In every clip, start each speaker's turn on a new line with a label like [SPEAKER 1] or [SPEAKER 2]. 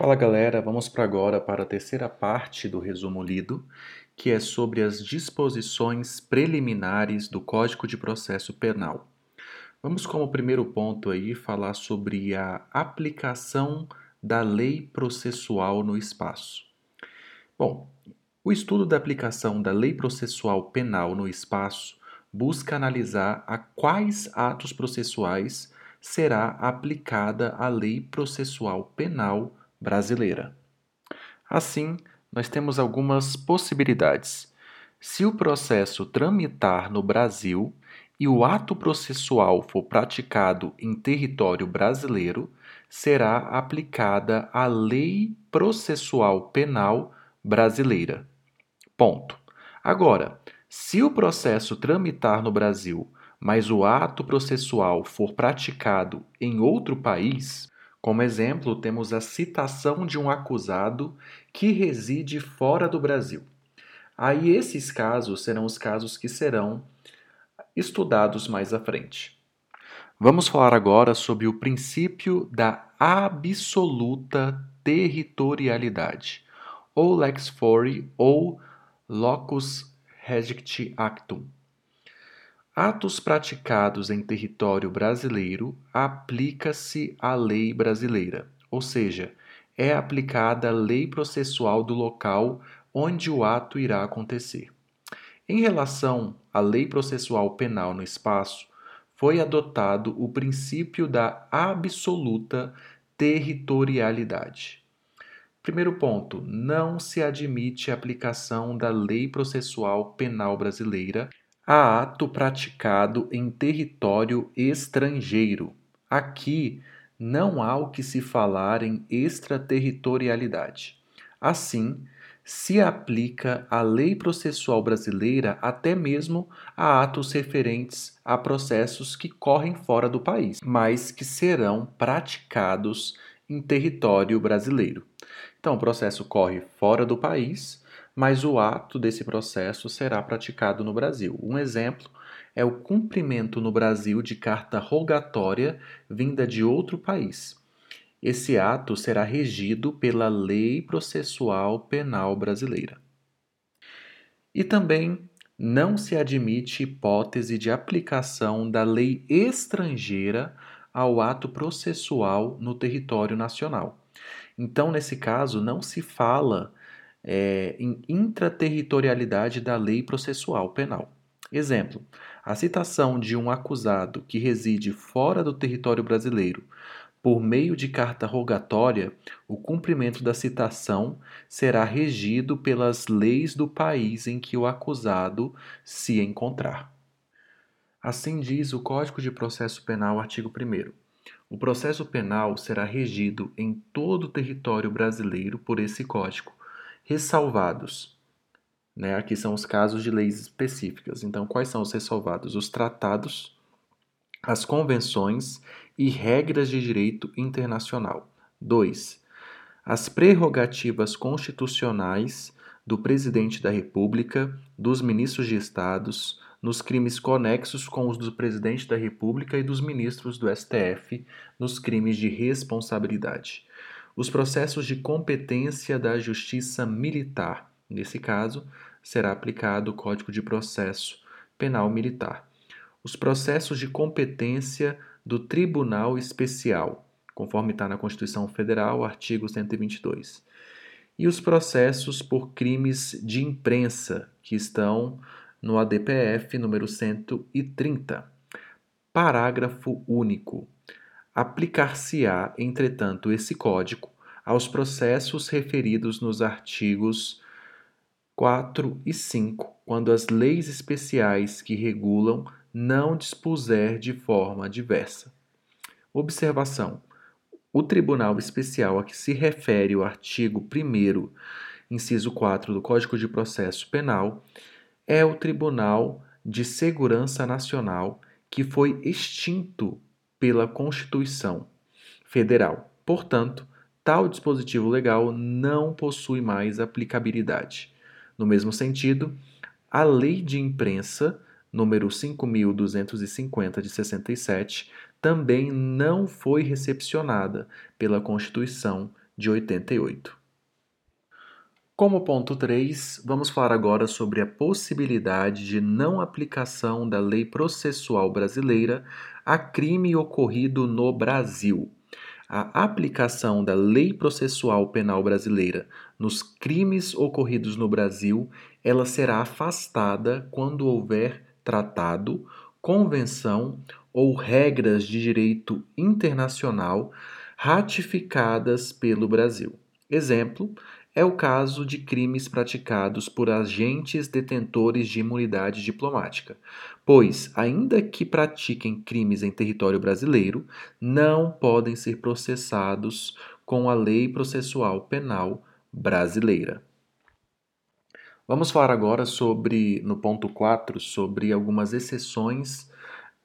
[SPEAKER 1] Fala galera, vamos para agora para a terceira parte do resumo lido, que é sobre as disposições preliminares do Código de Processo Penal. Vamos como primeiro ponto aí falar sobre a aplicação da lei processual no espaço. Bom, o estudo da aplicação da lei processual penal no espaço busca analisar a quais atos processuais será aplicada a lei processual penal brasileira. Assim, nós temos algumas possibilidades. Se o processo tramitar no Brasil e o ato processual for praticado em território brasileiro, será aplicada a Lei Processual Penal Brasileira. Ponto. Agora, se o processo tramitar no Brasil, mas o ato processual for praticado em outro país, como exemplo, temos a citação de um acusado que reside fora do Brasil. Aí esses casos serão os casos que serão estudados mais à frente. Vamos falar agora sobre o princípio da absoluta territorialidade, ou lex fori ou locus regit actum. Atos praticados em território brasileiro aplica-se a lei brasileira, ou seja, é aplicada a lei processual do local onde o ato irá acontecer. Em relação à lei processual penal no espaço, foi adotado o princípio da absoluta territorialidade. Primeiro ponto: não se admite a aplicação da lei processual penal brasileira a ato praticado em território estrangeiro. Aqui não há o que se falar em extraterritorialidade. Assim, se aplica a lei processual brasileira até mesmo a atos referentes a processos que correm fora do país, mas que serão praticados em território brasileiro. Então, o processo corre fora do país, mas o ato desse processo será praticado no Brasil. Um exemplo é o cumprimento no Brasil de carta rogatória vinda de outro país. Esse ato será regido pela Lei Processual Penal Brasileira. E também não se admite hipótese de aplicação da lei estrangeira ao ato processual no território nacional. Então, nesse caso, não se fala é, em intraterritorialidade da lei processual penal. Exemplo: a citação de um acusado que reside fora do território brasileiro por meio de carta rogatória, o cumprimento da citação será regido pelas leis do país em que o acusado se encontrar. Assim diz o Código de Processo Penal, artigo 1. O processo penal será regido em todo o território brasileiro por esse código, ressalvados. Né? Aqui são os casos de leis específicas. Então, quais são os ressalvados? Os tratados, as convenções e regras de direito internacional. 2. As prerrogativas constitucionais do presidente da República, dos ministros de estados, nos crimes conexos com os do presidente da República e dos ministros do STF, nos crimes de responsabilidade os processos de competência da Justiça Militar. Nesse caso, será aplicado o Código de Processo Penal Militar. Os processos de competência do Tribunal Especial, conforme está na Constituição Federal, artigo 122. E os processos por crimes de imprensa, que estão no ADPF número 130. Parágrafo único. Aplicar-se-á, entretanto, esse código aos processos referidos nos artigos 4 e 5, quando as leis especiais que regulam não dispuser de forma diversa. Observação: o Tribunal Especial a que se refere o artigo 1, inciso 4 do Código de Processo Penal é o Tribunal de Segurança Nacional que foi extinto pela Constituição Federal. Portanto, tal dispositivo legal não possui mais aplicabilidade. No mesmo sentido, a Lei de Imprensa, número 5250 de 67, também não foi recepcionada pela Constituição de 88. Como ponto 3, vamos falar agora sobre a possibilidade de não aplicação da lei processual brasileira a crime ocorrido no Brasil. A aplicação da lei processual penal brasileira nos crimes ocorridos no Brasil, ela será afastada quando houver tratado, convenção ou regras de direito internacional ratificadas pelo Brasil. Exemplo é o caso de crimes praticados por agentes detentores de imunidade diplomática, pois, ainda que pratiquem crimes em território brasileiro, não podem ser processados com a lei processual penal brasileira. Vamos falar agora sobre, no ponto 4, sobre algumas exceções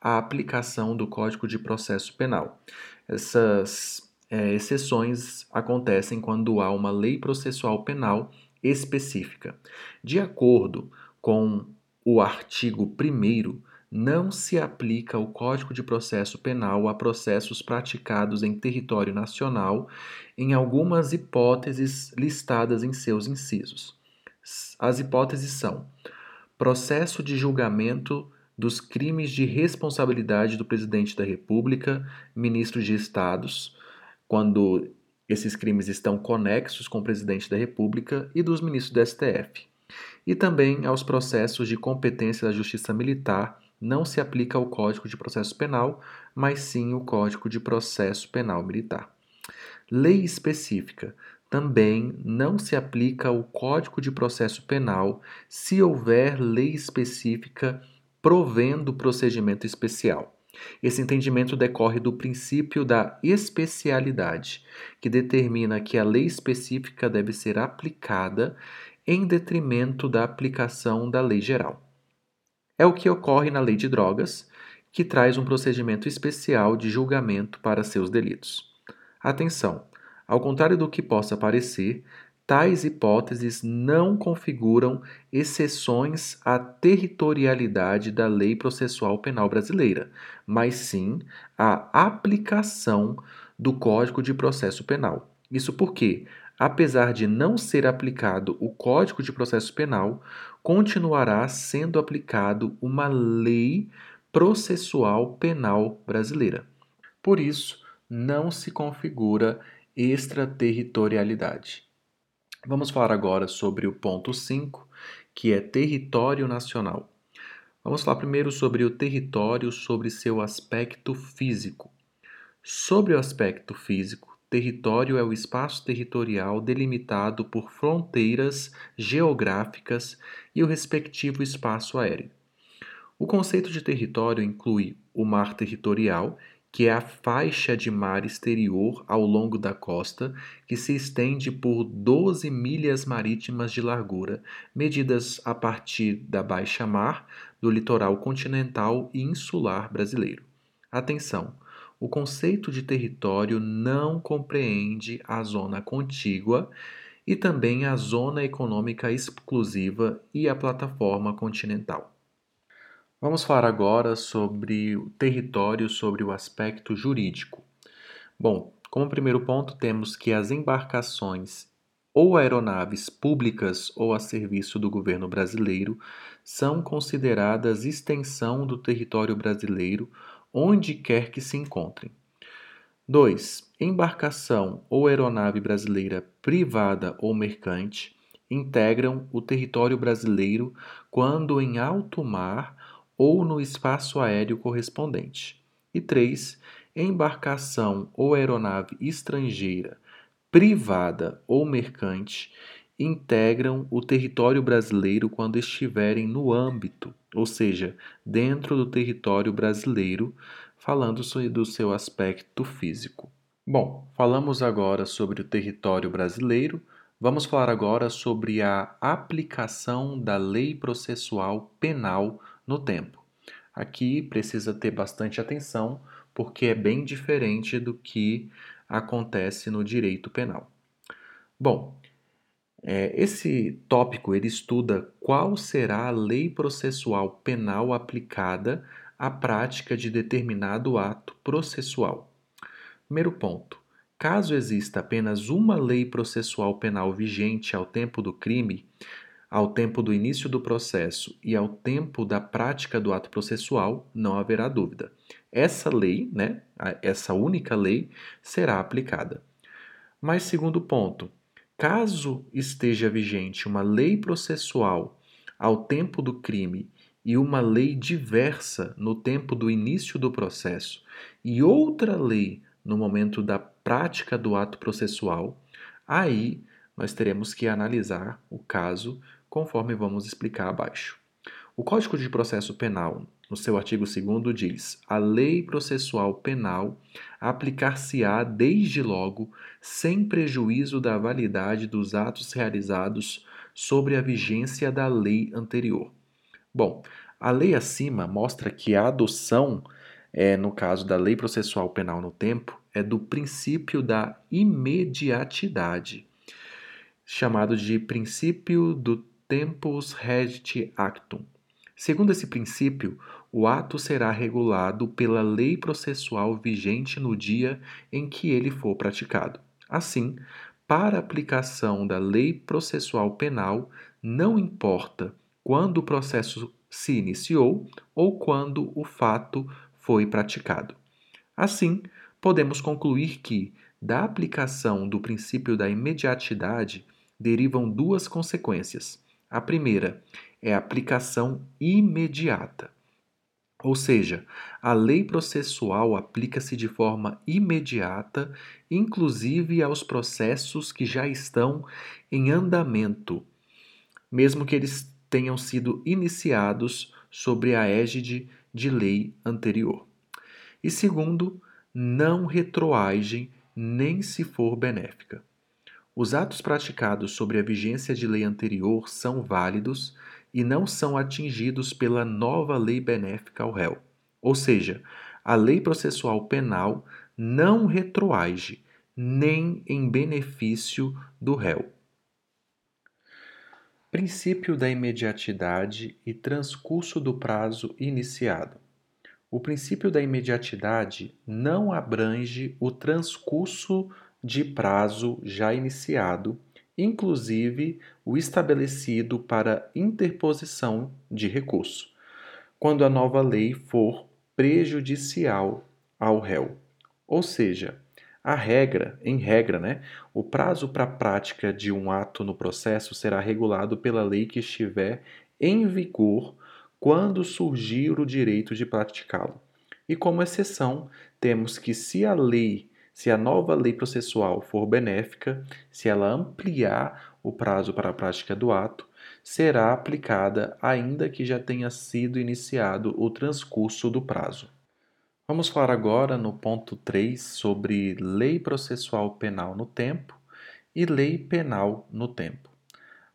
[SPEAKER 1] à aplicação do Código de Processo Penal. Essas é, exceções acontecem quando há uma lei processual penal específica. De acordo com o artigo 1, não se aplica o Código de Processo Penal a processos praticados em território nacional, em algumas hipóteses listadas em seus incisos. As hipóteses são: processo de julgamento dos crimes de responsabilidade do presidente da República, ministros de estados, quando esses crimes estão conexos com o presidente da República e dos ministros do STF. E também aos processos de competência da Justiça Militar, não se aplica o Código de Processo Penal, mas sim o Código de Processo Penal Militar. Lei específica. Também não se aplica o Código de Processo Penal se houver lei específica provendo procedimento especial. Esse entendimento decorre do princípio da especialidade, que determina que a lei específica deve ser aplicada em detrimento da aplicação da lei geral. É o que ocorre na lei de drogas, que traz um procedimento especial de julgamento para seus delitos. Atenção! Ao contrário do que possa parecer, tais hipóteses não configuram exceções à territorialidade da lei processual penal brasileira, mas sim a aplicação do Código de Processo Penal. Isso porque, apesar de não ser aplicado o Código de Processo Penal, continuará sendo aplicado uma lei processual penal brasileira. Por isso, não se configura extraterritorialidade. Vamos falar agora sobre o ponto 5, que é território nacional. Vamos falar primeiro sobre o território, sobre seu aspecto físico. Sobre o aspecto físico, território é o espaço territorial delimitado por fronteiras geográficas e o respectivo espaço aéreo. O conceito de território inclui o mar territorial que é a faixa de mar exterior ao longo da costa, que se estende por 12 milhas marítimas de largura, medidas a partir da baixa mar do litoral continental e insular brasileiro. Atenção! O conceito de território não compreende a zona contígua e também a zona econômica exclusiva e a plataforma continental. Vamos falar agora sobre o território, sobre o aspecto jurídico. Bom, como primeiro ponto, temos que as embarcações ou aeronaves públicas ou a serviço do governo brasileiro são consideradas extensão do território brasileiro onde quer que se encontrem. 2. Embarcação ou aeronave brasileira privada ou mercante integram o território brasileiro quando em alto mar ou no espaço aéreo correspondente. E 3. Embarcação ou aeronave estrangeira, privada ou mercante, integram o território brasileiro quando estiverem no âmbito, ou seja, dentro do território brasileiro, falando do seu aspecto físico. Bom, falamos agora sobre o território brasileiro. Vamos falar agora sobre a aplicação da lei processual penal no tempo. Aqui precisa ter bastante atenção, porque é bem diferente do que acontece no direito penal. Bom, é, esse tópico ele estuda qual será a lei processual penal aplicada à prática de determinado ato processual. Primeiro ponto: Caso exista apenas uma lei processual penal vigente ao tempo do crime, ao tempo do início do processo e ao tempo da prática do ato processual, não haverá dúvida. Essa lei, né, essa única lei, será aplicada. Mas, segundo ponto, caso esteja vigente uma lei processual ao tempo do crime e uma lei diversa no tempo do início do processo e outra lei no momento da prática do ato processual, aí nós teremos que analisar o caso conforme vamos explicar abaixo. O Código de Processo Penal, no seu artigo 2 diz: a lei processual penal aplicar-se-á desde logo, sem prejuízo da validade dos atos realizados sobre a vigência da lei anterior. Bom, a lei acima mostra que a adoção, é, no caso da lei processual penal no tempo, é do princípio da imediatidade, chamado de princípio do tempus regit actum. Segundo esse princípio, o ato será regulado pela lei processual vigente no dia em que ele for praticado. Assim, para aplicação da lei processual penal, não importa quando o processo se iniciou ou quando o fato foi praticado. Assim, podemos concluir que, da aplicação do princípio da imediatidade, derivam duas consequências. A primeira é a aplicação imediata. Ou seja, a lei processual aplica-se de forma imediata, inclusive aos processos que já estão em andamento, mesmo que eles tenham sido iniciados sobre a égide de lei anterior. E segundo, não retroagem nem se for benéfica. Os atos praticados sobre a vigência de lei anterior são válidos e não são atingidos pela nova lei benéfica ao réu. Ou seja, a lei processual penal não retroage nem em benefício do réu. Princípio da imediatidade e transcurso do prazo iniciado. O princípio da imediatidade não abrange o transcurso de prazo já iniciado inclusive o estabelecido para interposição de recurso, quando a nova lei for prejudicial ao réu. Ou seja, a regra, em regra, né, o prazo para a prática de um ato no processo será regulado pela lei que estiver em vigor quando surgir o direito de praticá-lo. E como exceção, temos que se a lei se a nova lei processual for benéfica, se ela ampliar o prazo para a prática do ato, será aplicada ainda que já tenha sido iniciado o transcurso do prazo. Vamos falar agora no ponto 3 sobre lei processual penal no tempo e lei penal no tempo.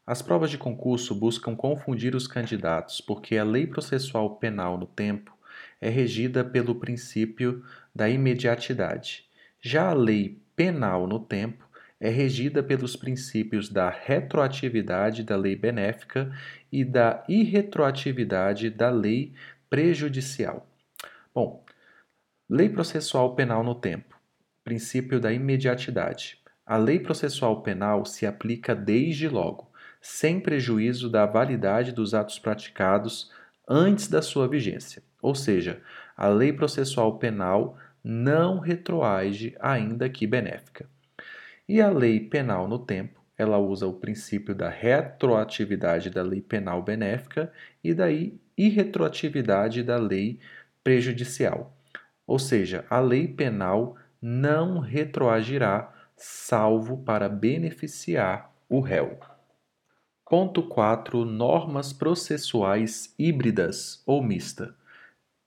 [SPEAKER 1] As provas de concurso buscam confundir os candidatos porque a lei processual penal no tempo é regida pelo princípio da imediatidade já a lei penal no tempo é regida pelos princípios da retroatividade da lei benéfica e da irretroatividade da lei prejudicial. Bom, lei processual penal no tempo. Princípio da imediatidade. A lei processual penal se aplica desde logo, sem prejuízo da validade dos atos praticados antes da sua vigência. Ou seja, a lei processual penal não retroage, ainda que benéfica. E a lei penal no tempo, ela usa o princípio da retroatividade da lei penal benéfica e da irretroatividade da lei prejudicial. Ou seja, a lei penal não retroagirá, salvo para beneficiar o réu. Ponto 4. Normas processuais híbridas ou mista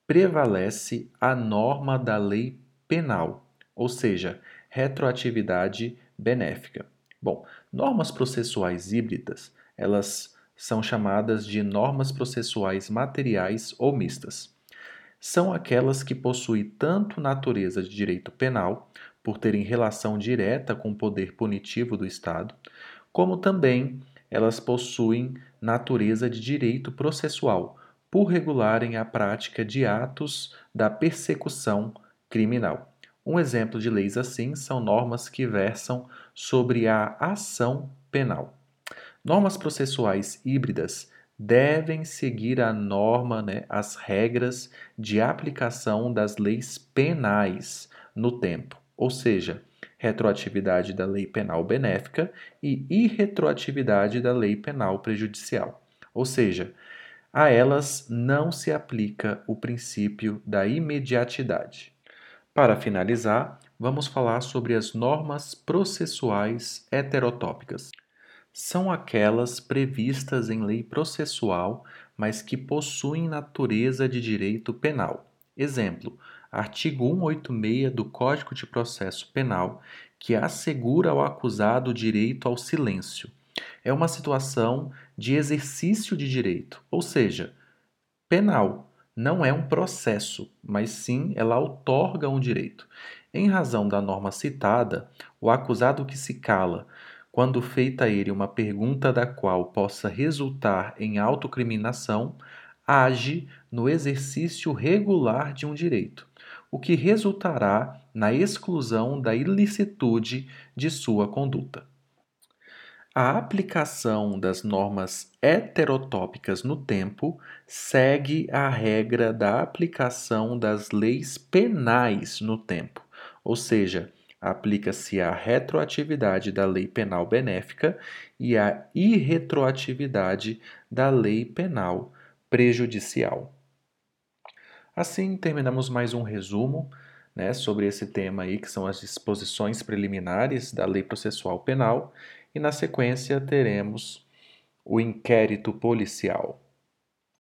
[SPEAKER 1] prevalece a norma da lei penal, ou seja, retroatividade benéfica. Bom, normas processuais híbridas, elas são chamadas de normas processuais materiais ou mistas. São aquelas que possuem tanto natureza de direito penal, por terem relação direta com o poder punitivo do Estado, como também elas possuem natureza de direito processual, por regularem a prática de atos da persecução criminal. Um exemplo de leis assim são normas que versam sobre a ação penal. Normas processuais híbridas devem seguir a norma, né, as regras de aplicação das leis penais no tempo, ou seja, retroatividade da lei penal benéfica e irretroatividade da lei penal prejudicial. Ou seja, a elas não se aplica o princípio da imediatidade. Para finalizar, vamos falar sobre as normas processuais heterotópicas. São aquelas previstas em lei processual, mas que possuem natureza de direito penal. Exemplo: artigo 186 do Código de Processo Penal, que assegura ao acusado o direito ao silêncio. É uma situação de exercício de direito, ou seja, penal. Não é um processo, mas sim ela outorga um direito. Em razão da norma citada, o acusado que se cala, quando feita a ele uma pergunta da qual possa resultar em autocriminação, age no exercício regular de um direito o que resultará na exclusão da ilicitude de sua conduta. A aplicação das normas heterotópicas no tempo segue a regra da aplicação das leis penais no tempo, ou seja, aplica-se a retroatividade da lei penal benéfica e a irretroatividade da lei penal prejudicial. Assim, terminamos mais um resumo né, sobre esse tema aí, que são as disposições preliminares da Lei Processual Penal, e na sequência teremos o inquérito policial.